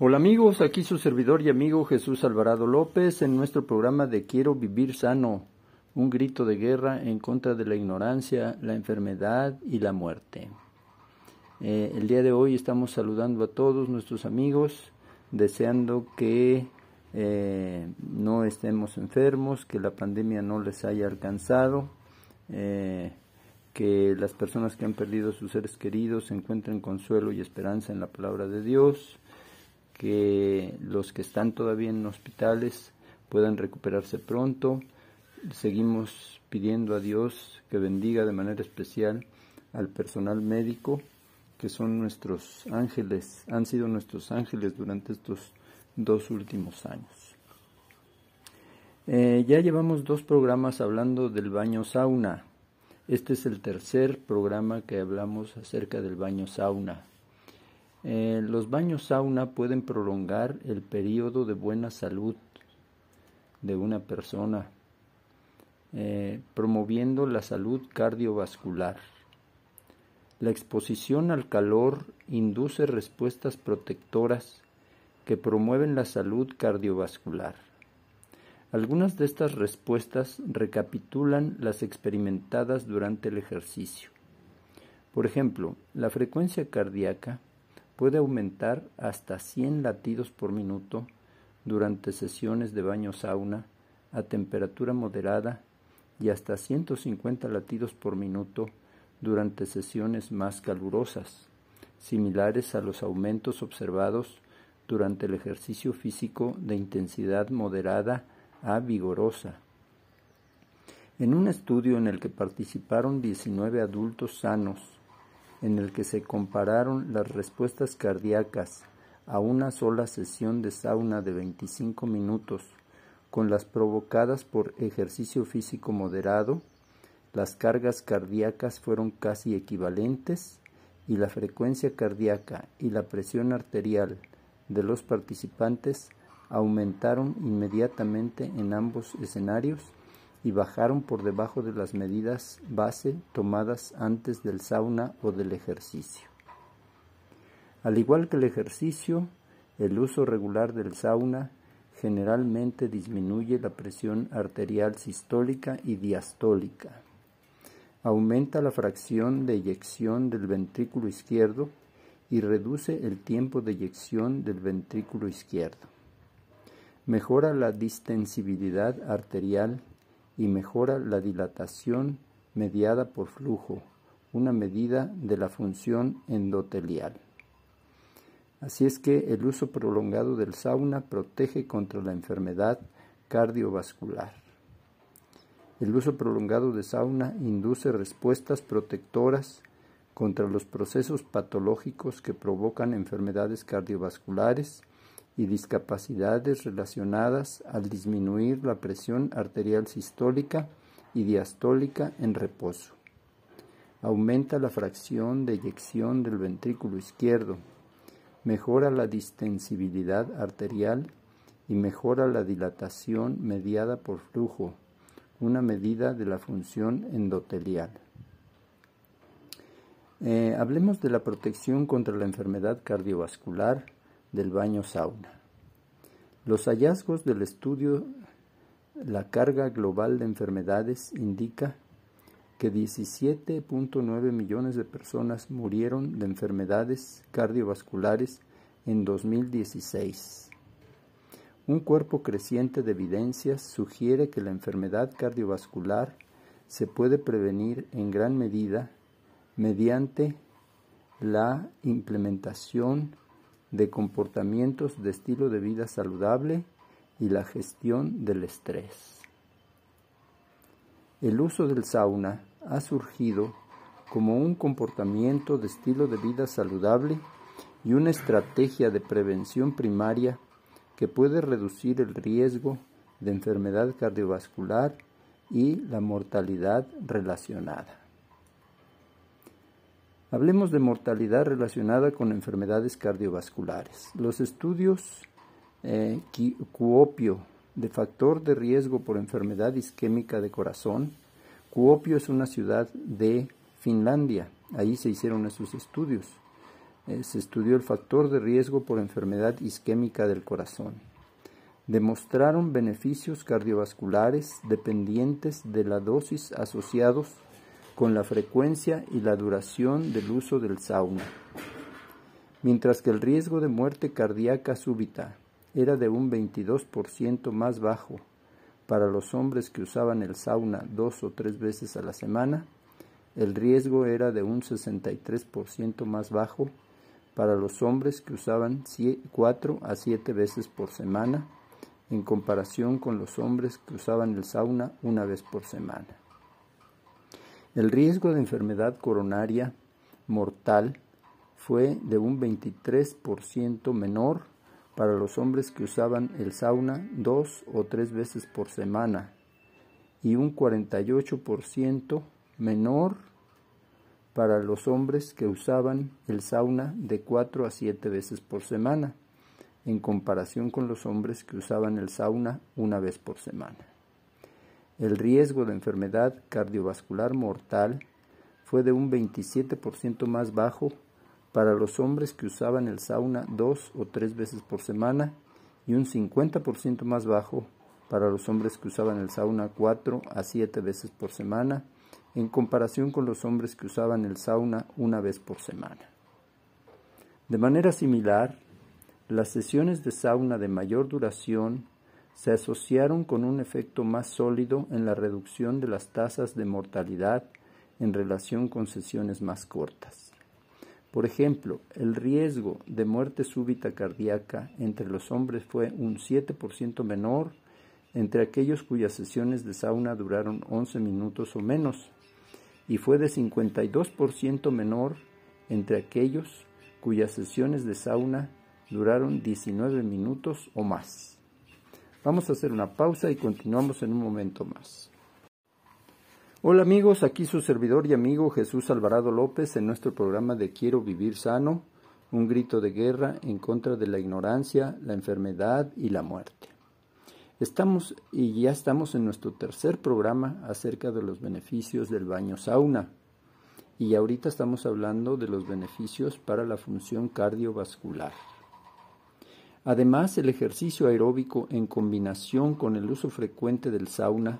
Hola amigos, aquí su servidor y amigo Jesús Alvarado López en nuestro programa de Quiero vivir sano, un grito de guerra en contra de la ignorancia, la enfermedad y la muerte. Eh, el día de hoy estamos saludando a todos nuestros amigos, deseando que eh, no estemos enfermos, que la pandemia no les haya alcanzado, eh, que las personas que han perdido a sus seres queridos encuentren consuelo y esperanza en la palabra de Dios, que los que están todavía en hospitales puedan recuperarse pronto. Seguimos pidiendo a Dios que bendiga de manera especial al personal médico, que son nuestros ángeles, han sido nuestros ángeles durante estos dos últimos años. Eh, ya llevamos dos programas hablando del baño sauna. Este es el tercer programa que hablamos acerca del baño sauna. Eh, los baños sauna pueden prolongar el periodo de buena salud de una persona, eh, promoviendo la salud cardiovascular. La exposición al calor induce respuestas protectoras que promueven la salud cardiovascular. Algunas de estas respuestas recapitulan las experimentadas durante el ejercicio. Por ejemplo, la frecuencia cardíaca puede aumentar hasta 100 latidos por minuto durante sesiones de baño sauna a temperatura moderada y hasta 150 latidos por minuto durante sesiones más calurosas, similares a los aumentos observados durante el ejercicio físico de intensidad moderada a vigorosa. En un estudio en el que participaron 19 adultos sanos en el que se compararon las respuestas cardíacas a una sola sesión de sauna de 25 minutos con las provocadas por ejercicio físico moderado, las cargas cardíacas fueron casi equivalentes y la frecuencia cardíaca y la presión arterial de los participantes aumentaron inmediatamente en ambos escenarios y bajaron por debajo de las medidas base tomadas antes del sauna o del ejercicio. Al igual que el ejercicio, el uso regular del sauna generalmente disminuye la presión arterial sistólica y diastólica. Aumenta la fracción de eyección del ventrículo izquierdo y reduce el tiempo de eyección del ventrículo izquierdo. Mejora la distensibilidad arterial y mejora la dilatación mediada por flujo, una medida de la función endotelial. Así es que el uso prolongado del sauna protege contra la enfermedad cardiovascular. El uso prolongado de sauna induce respuestas protectoras contra los procesos patológicos que provocan enfermedades cardiovasculares y discapacidades relacionadas al disminuir la presión arterial sistólica y diastólica en reposo. Aumenta la fracción de eyección del ventrículo izquierdo, mejora la distensibilidad arterial y mejora la dilatación mediada por flujo, una medida de la función endotelial. Eh, hablemos de la protección contra la enfermedad cardiovascular del baño sauna. Los hallazgos del estudio La carga global de enfermedades indica que 17.9 millones de personas murieron de enfermedades cardiovasculares en 2016. Un cuerpo creciente de evidencias sugiere que la enfermedad cardiovascular se puede prevenir en gran medida mediante la implementación de comportamientos de estilo de vida saludable y la gestión del estrés. El uso del sauna ha surgido como un comportamiento de estilo de vida saludable y una estrategia de prevención primaria que puede reducir el riesgo de enfermedad cardiovascular y la mortalidad relacionada. Hablemos de mortalidad relacionada con enfermedades cardiovasculares. Los estudios eh, Cuopio de factor de riesgo por enfermedad isquémica de corazón. Cuopio es una ciudad de Finlandia. Ahí se hicieron esos estudios. eh, se estudió el factor de riesgo por enfermedad isquémica del corazón. Demostraron beneficios cardiovasculares dependientes de la dosis asociados con la frecuencia y la duración del uso del sauna. Mientras que el riesgo de muerte cardíaca súbita era de un 22% más bajo para los hombres que usaban el sauna dos o tres veces a la semana, el riesgo era de un 63% más bajo para los hombres que usaban cuatro a siete veces por semana en comparación con los hombres que usaban el sauna una vez por semana. El riesgo de enfermedad coronaria mortal fue de un 23% menor para los hombres que usaban el sauna dos o tres veces por semana y un 48% menor para los hombres que usaban el sauna de cuatro a siete veces por semana, en comparación con los hombres que usaban el sauna una vez por semana. El riesgo de enfermedad cardiovascular mortal fue de un 27% más bajo para los hombres que usaban el sauna dos o tres veces por semana y un 50% más bajo para los hombres que usaban el sauna cuatro a siete veces por semana en comparación con los hombres que usaban el sauna una vez por semana. De manera similar, las sesiones de sauna de mayor duración se asociaron con un efecto más sólido en la reducción de las tasas de mortalidad en relación con sesiones más cortas. Por ejemplo, el riesgo de muerte súbita cardíaca entre los hombres fue un 7% menor entre aquellos cuyas sesiones de sauna duraron 11 minutos o menos, y fue de 52% menor entre aquellos cuyas sesiones de sauna duraron 19 minutos o más. Vamos a hacer una pausa y continuamos en un momento más. Hola amigos, aquí su servidor y amigo Jesús Alvarado López en nuestro programa de Quiero vivir sano, un grito de guerra en contra de la ignorancia, la enfermedad y la muerte. Estamos y ya estamos en nuestro tercer programa acerca de los beneficios del baño sauna. Y ahorita estamos hablando de los beneficios para la función cardiovascular. Además, el ejercicio aeróbico en combinación con el uso frecuente del sauna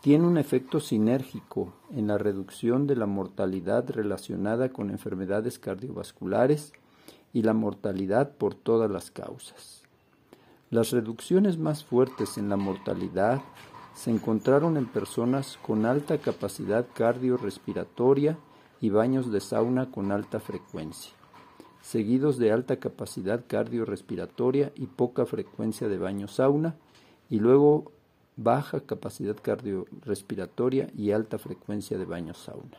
tiene un efecto sinérgico en la reducción de la mortalidad relacionada con enfermedades cardiovasculares y la mortalidad por todas las causas. Las reducciones más fuertes en la mortalidad se encontraron en personas con alta capacidad cardiorrespiratoria y baños de sauna con alta frecuencia, seguidos de alta capacidad cardiorrespiratoria y poca frecuencia de baño sauna, y luego baja capacidad cardiorrespiratoria y alta frecuencia de baño sauna.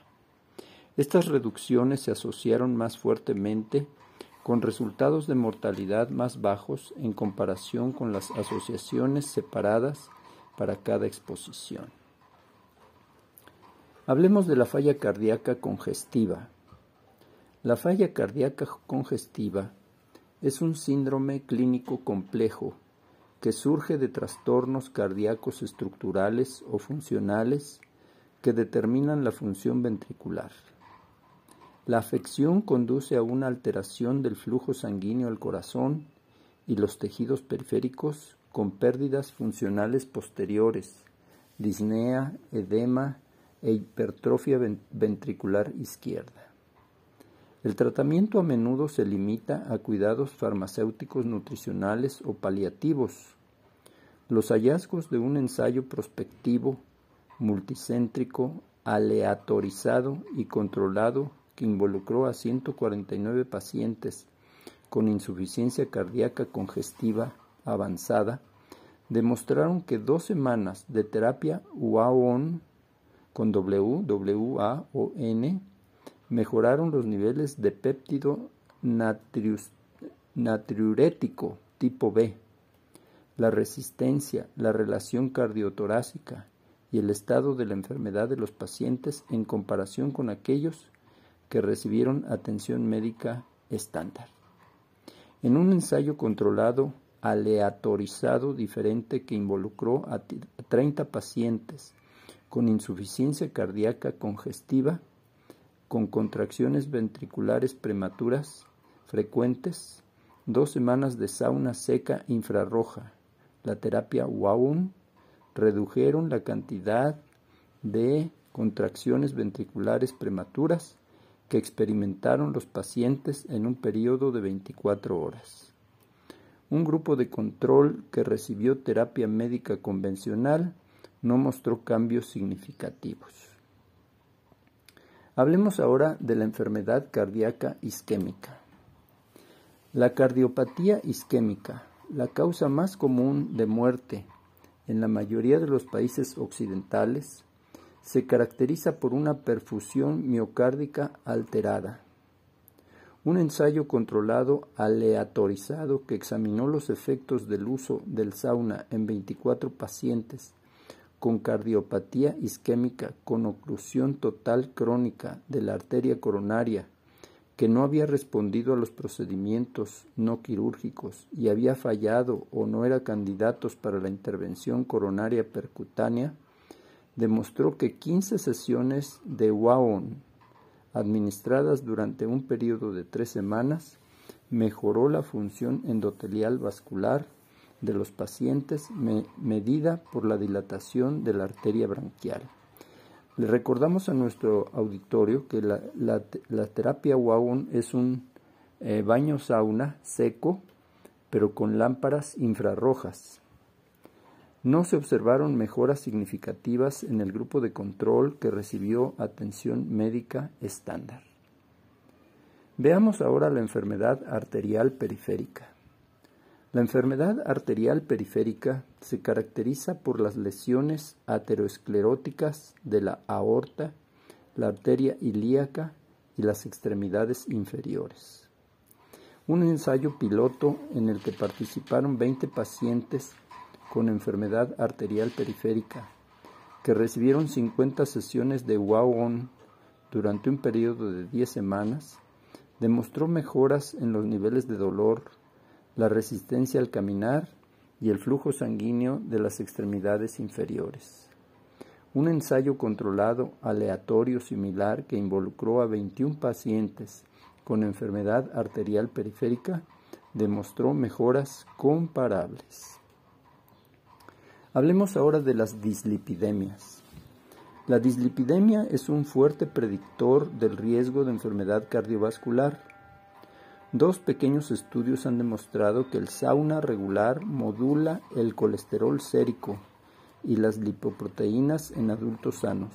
Estas reducciones se asociaron más fuertemente con resultados de mortalidad más bajos en comparación con las asociaciones separadas para cada exposición. Hablemos de la falla cardíaca congestiva. La falla cardíaca congestiva es un síndrome clínico complejo que surge de trastornos cardíacos estructurales o funcionales que determinan la función ventricular. La afección conduce a una alteración del flujo sanguíneo al corazón y los tejidos periféricos con pérdidas funcionales posteriores, disnea, edema e hipertrofia ventricular izquierda. El tratamiento a menudo se limita a cuidados farmacéuticos nutricionales o paliativos. Los hallazgos de un ensayo prospectivo, multicéntrico, aleatorizado y controlado que involucró a 149 pacientes con insuficiencia cardíaca congestiva avanzada demostraron que dos semanas de terapia UAON con W, W-A-O-N mejoraron los niveles de péptido natriurético tipo B, la resistencia, la relación cardiotorácica y el estado de la enfermedad de los pacientes en comparación con aquellos que recibieron atención médica estándar. En un ensayo controlado aleatorizado diferente que involucró a 30 pacientes con insuficiencia cardíaca congestiva, con contracciones ventriculares prematuras, frecuentes, dos semanas de sauna seca infrarroja, la terapia WAUN, redujeron la cantidad de contracciones ventriculares prematuras que experimentaron los pacientes en un periodo de 24 horas. Un grupo de control que recibió terapia médica convencional no mostró cambios significativos. Hablemos ahora de la enfermedad cardíaca isquémica. La cardiopatía isquémica, la causa más común de muerte en la mayoría de los países occidentales, se caracteriza por una perfusión miocárdica alterada. Un ensayo controlado aleatorizado que examinó los efectos del uso del sauna en 24 pacientes con cardiopatía isquémica con oclusión total crónica de la arteria coronaria que no había respondido a los procedimientos no quirúrgicos y había fallado o no era candidatos para la intervención coronaria percutánea, demostró que 15 sesiones de WAON administradas durante un periodo de tres semanas mejoró la función endotelial vascular de los pacientes medida por la dilatación de la arteria branquial. Le recordamos a nuestro auditorio que la, terapia WAON es un eh, baño sauna seco, pero con lámparas infrarrojas no se observaron mejoras significativas en el grupo de control que recibió atención médica estándar. Veamos ahora la enfermedad arterial periférica. La enfermedad arterial periférica se caracteriza por las lesiones ateroescleróticas de la aorta, la arteria ilíaca y las extremidades inferiores. Un ensayo piloto en el que participaron 20 pacientes con enfermedad arterial periférica, que recibieron 50 sesiones de WAON durante un periodo de 10 semanas, demostró mejoras en los niveles de dolor, la resistencia al caminar y el flujo sanguíneo de las extremidades inferiores. Un ensayo controlado aleatorio similar que involucró a 21 pacientes con enfermedad arterial periférica demostró mejoras comparables. Hablemos ahora de las dislipidemias. La dislipidemia es un fuerte predictor del riesgo de enfermedad cardiovascular. Dos pequeños estudios han demostrado que el sauna regular modula el colesterol sérico y las lipoproteínas en adultos sanos.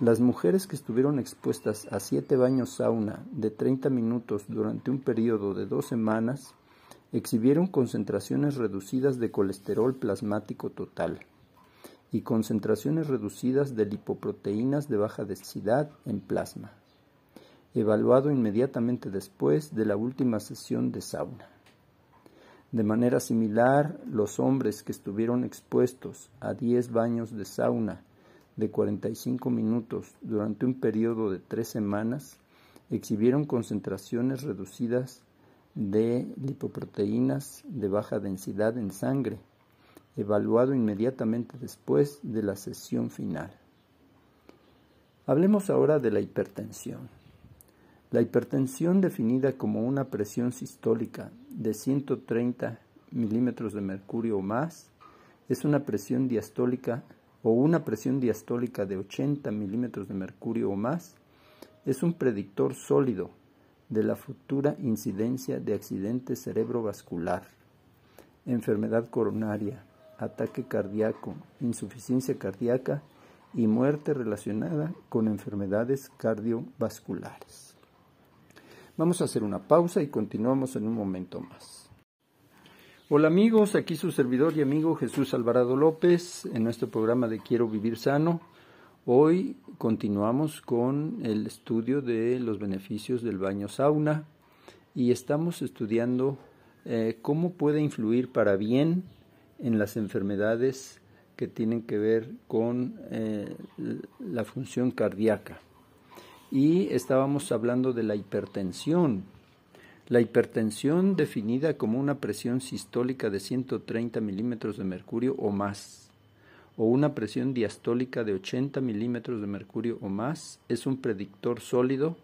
Las mujeres que estuvieron expuestas a siete baños sauna de 30 minutos durante un periodo de dos semanas exhibieron concentraciones reducidas de colesterol plasmático total y concentraciones reducidas de lipoproteínas de baja densidad en plasma, evaluado inmediatamente después de la última sesión de sauna. De manera similar, los hombres que estuvieron expuestos a 10 baños de sauna de 45 minutos durante un periodo de tres semanas exhibieron concentraciones reducidas de lipoproteínas de baja densidad en sangre, evaluado inmediatamente después de la sesión final. Hablemos ahora de la hipertensión. La hipertensión definida como una presión sistólica de 130 milímetros de mercurio o más es una presión diastólica o una presión diastólica de 80 milímetros de mercurio o más es un predictor sólido de la futura incidencia de accidente cerebrovascular, enfermedad coronaria, ataque cardíaco, insuficiencia cardíaca y muerte relacionada con enfermedades cardiovasculares. Vamos a hacer una pausa y continuamos en un momento más. Hola amigos, aquí su servidor y amigo Jesús Alvarado López en nuestro programa de Quiero Vivir Sano. Hoy continuamos con el estudio de los beneficios del baño sauna y estamos estudiando eh, cómo puede influir para bien en las enfermedades que tienen que ver con eh, la función cardíaca. Y estábamos hablando de la hipertensión. La hipertensión definida como una presión sistólica de 130 milímetros de mercurio o más o una presión diastólica de 80 milímetros de mercurio o más es un predictor sólido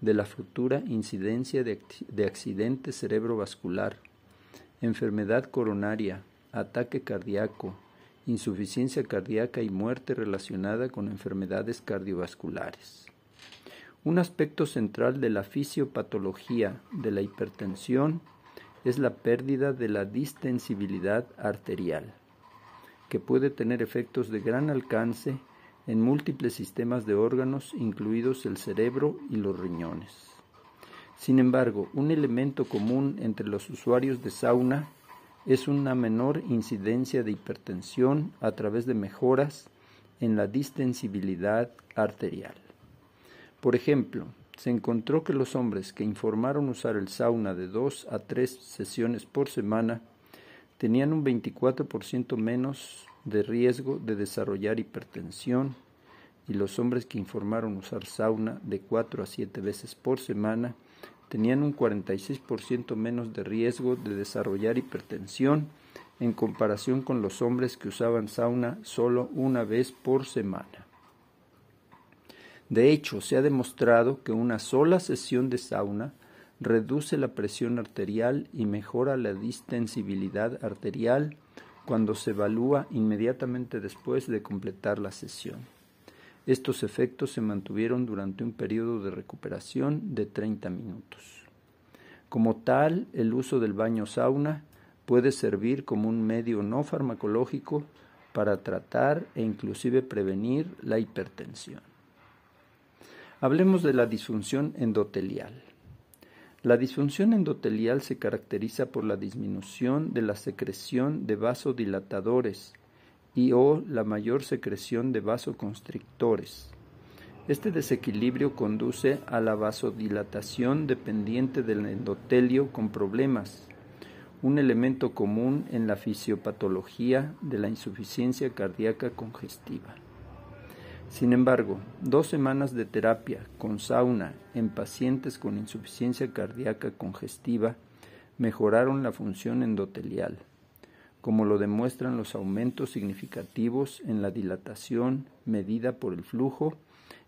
de la futura incidencia de, de accidente cerebrovascular, enfermedad coronaria, ataque cardíaco, insuficiencia cardíaca y muerte relacionada con enfermedades cardiovasculares. Un aspecto central de la fisiopatología de la hipertensión es la pérdida de la distensibilidad arterial, que puede tener efectos de gran alcance en múltiples sistemas de órganos, incluidos el cerebro y los riñones. Sin embargo, un elemento común entre los usuarios de sauna es una menor incidencia de hipertensión a través de mejoras en la distensibilidad arterial. Por ejemplo, se encontró que los hombres que informaron usar el sauna de dos a tres sesiones por semana tenían un 24% menos de riesgo de desarrollar hipertensión y los hombres que informaron usar sauna de cuatro a siete veces por semana tenían un 46% menos de riesgo de desarrollar hipertensión en comparación con los hombres que usaban sauna solo una vez por semana. De hecho, se ha demostrado que una sola sesión de sauna reduce la presión arterial y mejora la distensibilidad arterial cuando se evalúa inmediatamente después de completar la sesión. Estos efectos se mantuvieron durante un periodo de recuperación de 30 minutos. Como tal, el uso del baño sauna puede servir como un medio no farmacológico para tratar e inclusive prevenir la hipertensión. Hablemos de la disfunción endotelial. La disfunción endotelial se caracteriza por la disminución de la secreción de vasodilatadores y o la mayor secreción de vasoconstrictores. Este desequilibrio conduce a la vasodilatación dependiente del endotelio con problemas, un elemento común en la fisiopatología de la insuficiencia cardíaca congestiva. Sin embargo, dos semanas de terapia con sauna en pacientes con insuficiencia cardíaca congestiva mejoraron la función endotelial como lo demuestran los aumentos significativos en la dilatación medida por el flujo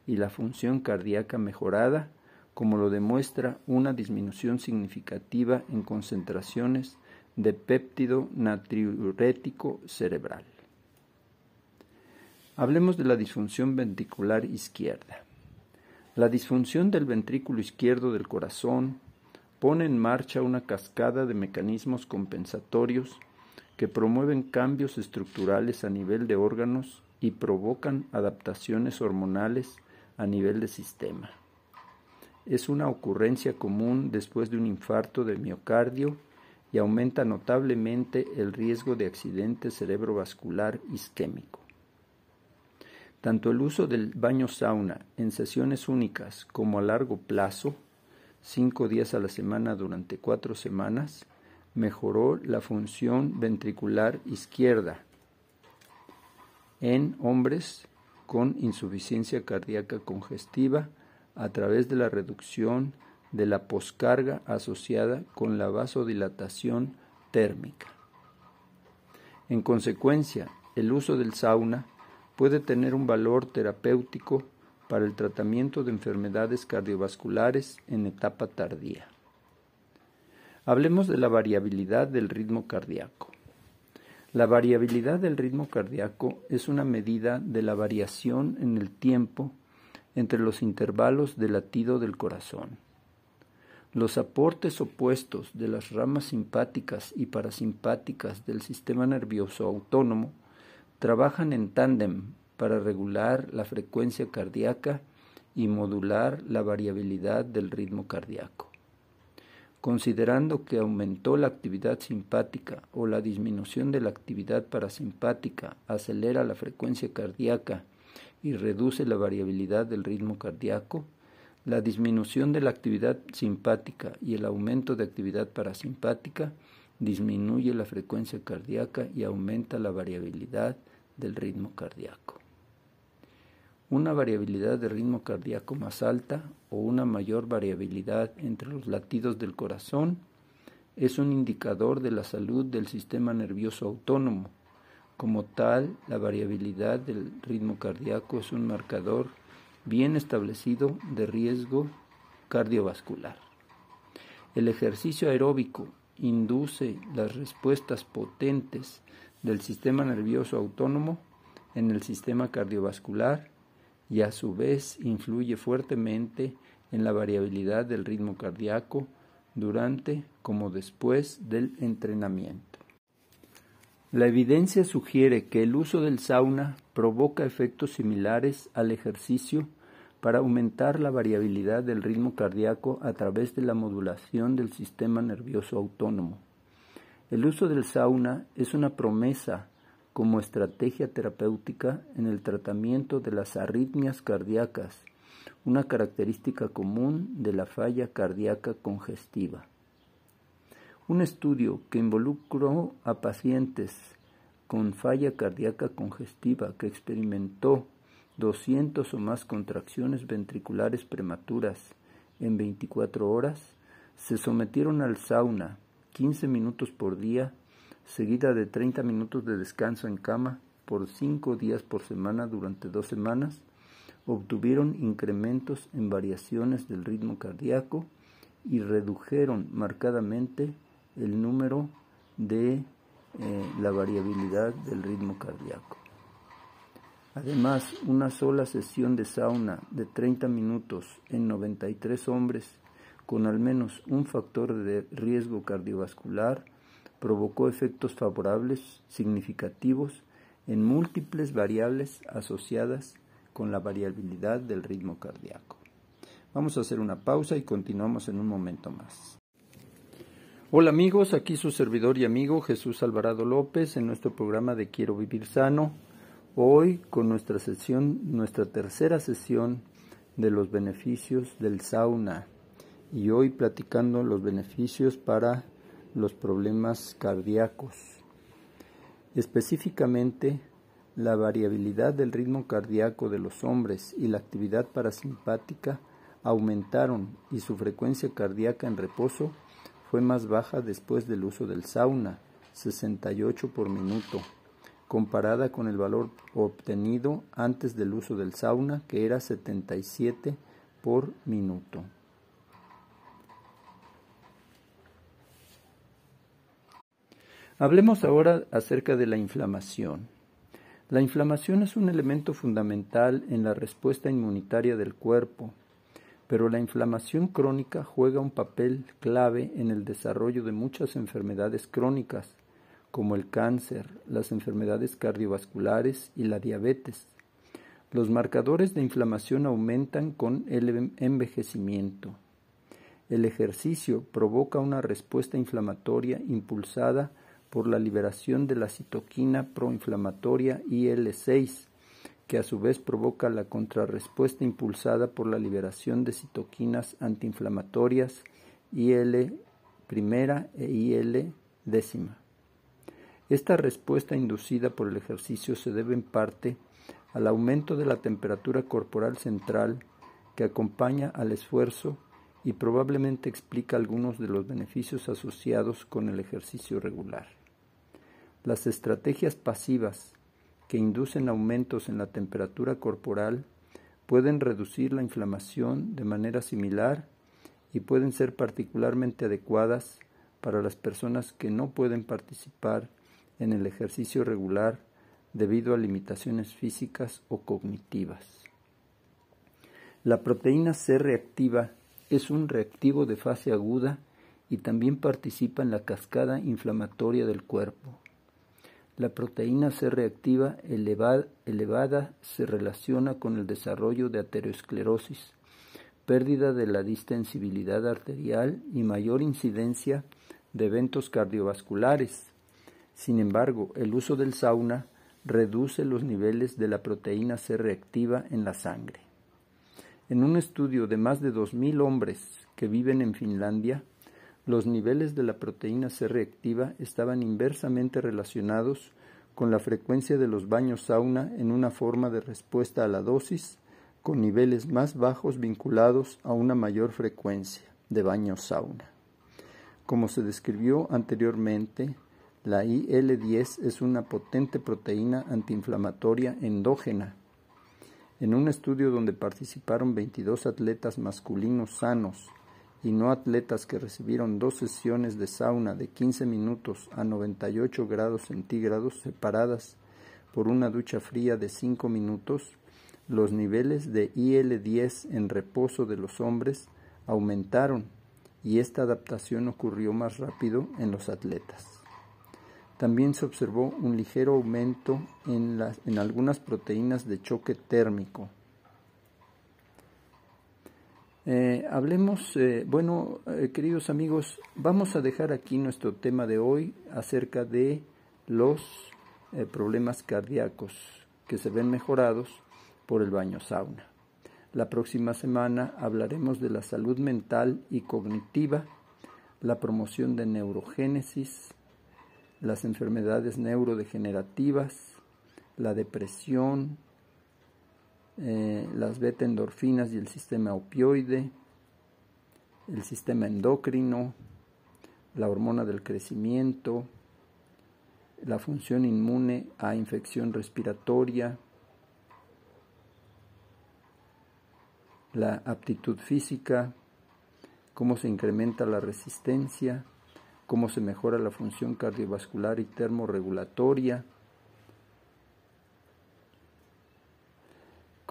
y la función cardíaca mejorada, como lo demuestra una disminución significativa en concentraciones de péptido natriurético cerebral. Hablemos de la disfunción ventricular izquierda. La disfunción del ventrículo izquierdo del corazón pone en marcha una cascada de mecanismos compensatorios que promueven cambios estructurales a nivel de órganos y provocan adaptaciones hormonales a nivel de sistema. Es una ocurrencia común después de un infarto de miocardio y aumenta notablemente el riesgo de accidente cerebrovascular isquémico. Tanto el uso del baño sauna en sesiones únicas como a largo plazo, cinco días a la semana durante cuatro semanas, mejoró la función ventricular izquierda en hombres con insuficiencia cardíaca congestiva a través de la reducción de la poscarga asociada con la vasodilatación térmica. En consecuencia, el uso del sauna puede tener un valor terapéutico para el tratamiento de enfermedades cardiovasculares en etapa tardía. Hablemos de la variabilidad del ritmo cardíaco. La variabilidad del ritmo cardíaco es una medida de la variación en el tiempo entre los intervalos de latido del corazón. Los aportes opuestos de las ramas simpáticas y parasimpáticas del sistema nervioso autónomo trabajan en tándem para regular la frecuencia cardíaca y modular la variabilidad del ritmo cardíaco. Considerando que aumentó la actividad simpática o la disminución de la actividad parasimpática acelera la frecuencia cardíaca y reduce la variabilidad del ritmo cardíaco, la disminución de la actividad simpática y el aumento de actividad parasimpática disminuye la frecuencia cardíaca y aumenta la variabilidad del ritmo cardíaco una variabilidad de ritmo cardíaco más alta o una mayor variabilidad entre los latidos del corazón es un indicador de la salud del sistema nervioso autónomo. Como tal, la variabilidad del ritmo cardíaco es un marcador bien establecido de riesgo cardiovascular. El ejercicio aeróbico induce las respuestas potentes del sistema nervioso autónomo en el sistema cardiovascular y a su vez influye fuertemente en la variabilidad del ritmo cardíaco durante como después del entrenamiento. La evidencia sugiere que el uso del sauna provoca efectos similares al ejercicio para aumentar la variabilidad del ritmo cardíaco a través de la modulación del sistema nervioso autónomo. El uso del sauna es una promesa como estrategia terapéutica en el tratamiento de las arritmias cardíacas, una característica común de la falla cardíaca congestiva. Un estudio que involucró a pacientes con falla cardíaca congestiva que experimentó 200 o más contracciones ventriculares prematuras en 24 horas, se sometieron al sauna 15 minutos por día seguida de 30 minutos de descanso en cama por 5 días por semana durante dos semanas, obtuvieron incrementos en variaciones del ritmo cardíaco y redujeron marcadamente el número de eh, la variabilidad del ritmo cardíaco. Además, una sola sesión de sauna de 30 minutos en 93 hombres con al menos un factor de riesgo cardiovascular provocó efectos favorables significativos en múltiples variables asociadas con la variabilidad del ritmo cardíaco. Vamos a hacer una pausa y continuamos en un momento más. Hola amigos, aquí su servidor y amigo Jesús Alvarado López en nuestro programa de Quiero Vivir Sano. Hoy con nuestra sesión, nuestra tercera sesión de los beneficios del sauna y hoy platicando los beneficios para los problemas cardíacos. Específicamente, la variabilidad del ritmo cardíaco de los hombres y la actividad parasimpática aumentaron y su frecuencia cardíaca en reposo fue más baja después del uso del sauna, 68 por minuto, comparada con el valor obtenido antes del uso del sauna, que era 77 por minuto. Hablemos ahora acerca de la inflamación. La inflamación es un elemento fundamental en la respuesta inmunitaria del cuerpo, pero la inflamación crónica juega un papel clave en el desarrollo de muchas enfermedades crónicas, como el cáncer, las enfermedades cardiovasculares y la diabetes. Los marcadores de inflamación aumentan con el envejecimiento. El ejercicio provoca una respuesta inflamatoria impulsada por la liberación de la citoquina proinflamatoria IL-6, que a su vez provoca la contrarrespuesta impulsada por la liberación de citoquinas antiinflamatorias IL primera e IL décima. Esta respuesta inducida por el ejercicio se debe en parte al aumento de la temperatura corporal central que acompaña al esfuerzo y probablemente explica algunos de los beneficios asociados con el ejercicio regular. Las estrategias pasivas que inducen aumentos en la temperatura corporal pueden reducir la inflamación de manera similar y pueden ser particularmente adecuadas para las personas que no pueden participar en el ejercicio regular debido a limitaciones físicas o cognitivas. La proteína C reactiva es un reactivo de fase aguda y también participa en la cascada inflamatoria del cuerpo. La proteína C reactiva elevada, se relaciona con el desarrollo de aterosclerosis, pérdida de la distensibilidad arterial y mayor incidencia de eventos cardiovasculares. Sin embargo, el uso del sauna reduce los niveles de la proteína C reactiva en la sangre. En un estudio de más de 2.000 hombres que viven en Finlandia, los niveles de la proteína C reactiva estaban inversamente relacionados con la frecuencia de los baños sauna en una forma de respuesta a la dosis, con niveles más bajos vinculados a una mayor frecuencia de baños sauna. Como se describió anteriormente, la IL-10 es una potente proteína antiinflamatoria endógena. En un estudio donde participaron 22 atletas masculinos sanos y no atletas que recibieron dos sesiones de sauna de 15 minutos a 98 grados centígrados separadas por una ducha fría de 5 minutos, los niveles de IL-10 en reposo de los hombres aumentaron y esta adaptación ocurrió más rápido en los atletas. También se observó un ligero aumento en, en algunas proteínas de choque térmico. Eh, hablemos, eh, bueno, eh, queridos amigos, vamos a dejar aquí nuestro tema de hoy acerca de los problemas cardíacos que se ven mejorados por el baño sauna. La próxima semana hablaremos de la salud mental y cognitiva, la promoción de neurogénesis, las enfermedades neurodegenerativas, la depresión, eh, las beta endorfinas y el sistema opioide, el sistema endocrino, la hormona del crecimiento, la función inmune a infección respiratoria, la aptitud física, cómo se incrementa la resistencia, cómo se mejora la función cardiovascular y termorregulatoria,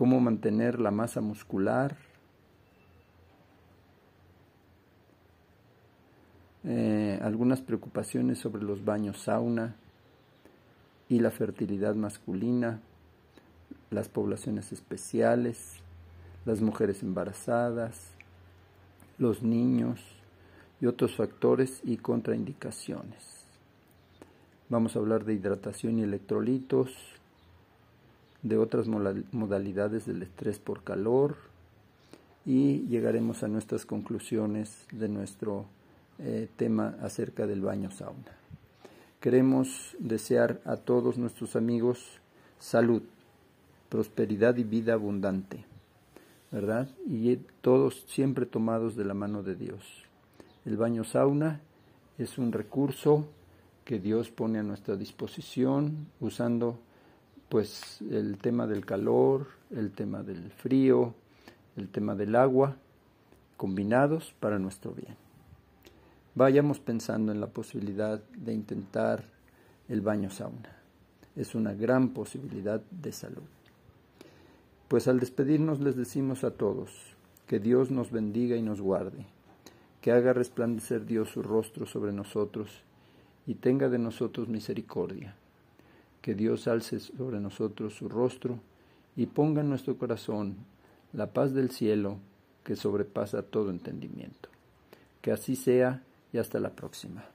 cómo mantener la masa muscular, eh, algunas preocupaciones sobre los baños sauna y la fertilidad masculina, las poblaciones especiales, las mujeres embarazadas, los niños y otros factores y contraindicaciones. Vamos a hablar de hidratación y electrolitos, de otras modalidades del estrés por calor y llegaremos a nuestras conclusiones de nuestro eh, tema acerca del baño sauna. Queremos desear a todos nuestros amigos salud, prosperidad y vida abundante. ¿verdad? Y todos siempre tomados de la mano de Dios. El baño sauna es un recurso que Dios pone a nuestra disposición usando pues el tema del calor, el tema del frío, el tema del agua, combinados para nuestro bien. Vayamos pensando en la posibilidad de intentar el baño sauna. Es una gran posibilidad de salud. Pues al despedirnos les decimos a todos, que Dios nos bendiga y nos guarde, que haga resplandecer Dios su rostro sobre nosotros y tenga de nosotros misericordia, que Dios alce sobre nosotros su rostro y ponga en nuestro corazón la paz del cielo que sobrepasa todo entendimiento. Que así sea y hasta la próxima.